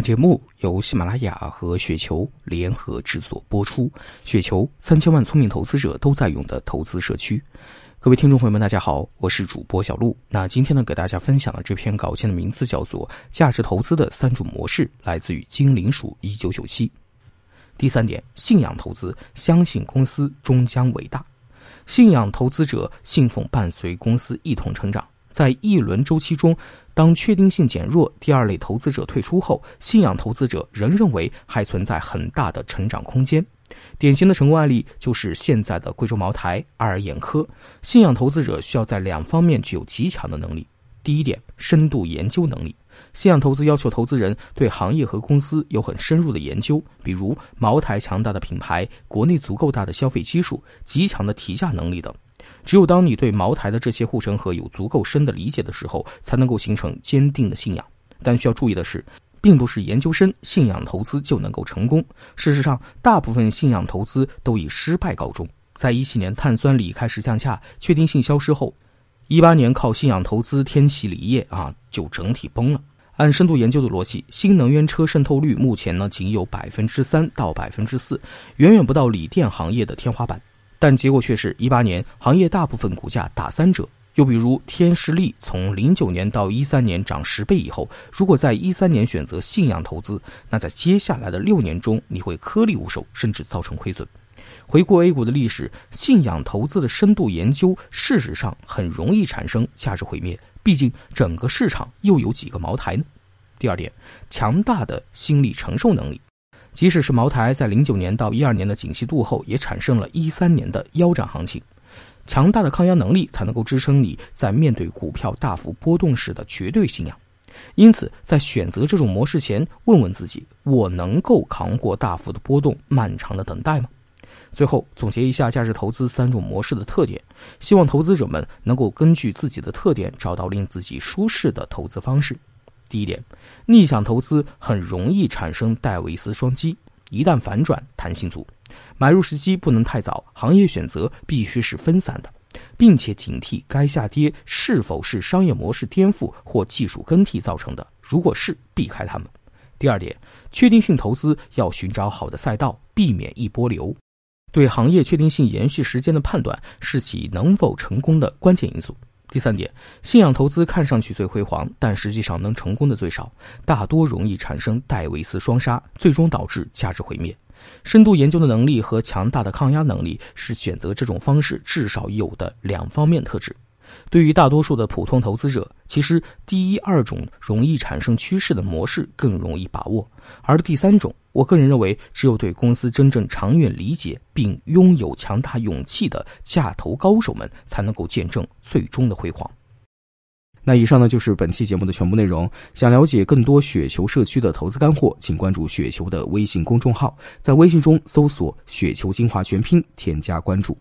节目由喜马拉雅和雪球联合制作播出。雪球三千万聪明投资者都在用的投资社区。各位听众朋友们，大家好，我是主播小璐。那今天呢，给大家分享的这篇稿件的名字叫做《价值投资的三种模式》，来自于精灵鼠一九九七。第三点，信仰投资，相信公司终将伟大。信仰投资者信奉伴随公司一同成长。在一轮周期中，当确定性减弱，第二类投资者退出后，信仰投资者仍认为还存在很大的成长空间。典型的成功案例就是现在的贵州茅台、爱尔眼科。信仰投资者需要在两方面具有极强的能力。第一点，深度研究能力。信仰投资要求投资人对行业和公司有很深入的研究，比如茅台强大的品牌、国内足够大的消费基数、极强的提价能力等。只有当你对茅台的这些护城河有足够深的理解的时候，才能够形成坚定的信仰。但需要注意的是，并不是研究生信仰投资就能够成功。事实上，大部分信仰投资都以失败告终。在一七年碳酸锂开始降价、确定性消失后，一八年靠信仰投资天齐锂业啊就整体崩了。按深度研究的逻辑，新能源车渗透率目前呢仅有百分之三到百分之四，远远不到锂电行业的天花板。但结果却是一八年行业大部分股价打三折。又比如天士力从零九年到一三年涨十倍以后，如果在一三年选择信仰投资，那在接下来的六年中你会颗粒无收，甚至造成亏损。回顾 A 股的历史，信仰投资的深度研究，事实上很容易产生价值毁灭。毕竟整个市场又有几个茅台呢？第二点，强大的心理承受能力。即使是茅台，在零九年到一二年的景气度后，也产生了一三年的腰斩行情。强大的抗压能力才能够支撑你在面对股票大幅波动时的绝对信仰。因此，在选择这种模式前，问问自己：我能够扛过大幅的波动、漫长的等待吗？最后总结一下价值投资三种模式的特点，希望投资者们能够根据自己的特点，找到令自己舒适的投资方式。第一点，逆向投资很容易产生戴维斯双击，一旦反转，弹性足。买入时机不能太早，行业选择必须是分散的，并且警惕该下跌是否是商业模式颠覆或技术更替造成的。如果是，避开它们。第二点，确定性投资要寻找好的赛道，避免一波流。对行业确定性延续时间的判断是其能否成功的关键因素。第三点，信仰投资看上去最辉煌，但实际上能成功的最少，大多容易产生戴维斯双杀，最终导致价值毁灭。深度研究的能力和强大的抗压能力是选择这种方式至少有的两方面特质。对于大多数的普通投资者，其实第一、二种容易产生趋势的模式更容易把握，而第三种，我个人认为，只有对公司真正长远理解并拥有强大勇气的价投高手们，才能够见证最终的辉煌。那以上呢就是本期节目的全部内容。想了解更多雪球社区的投资干货，请关注雪球的微信公众号，在微信中搜索“雪球精华全拼”，添加关注。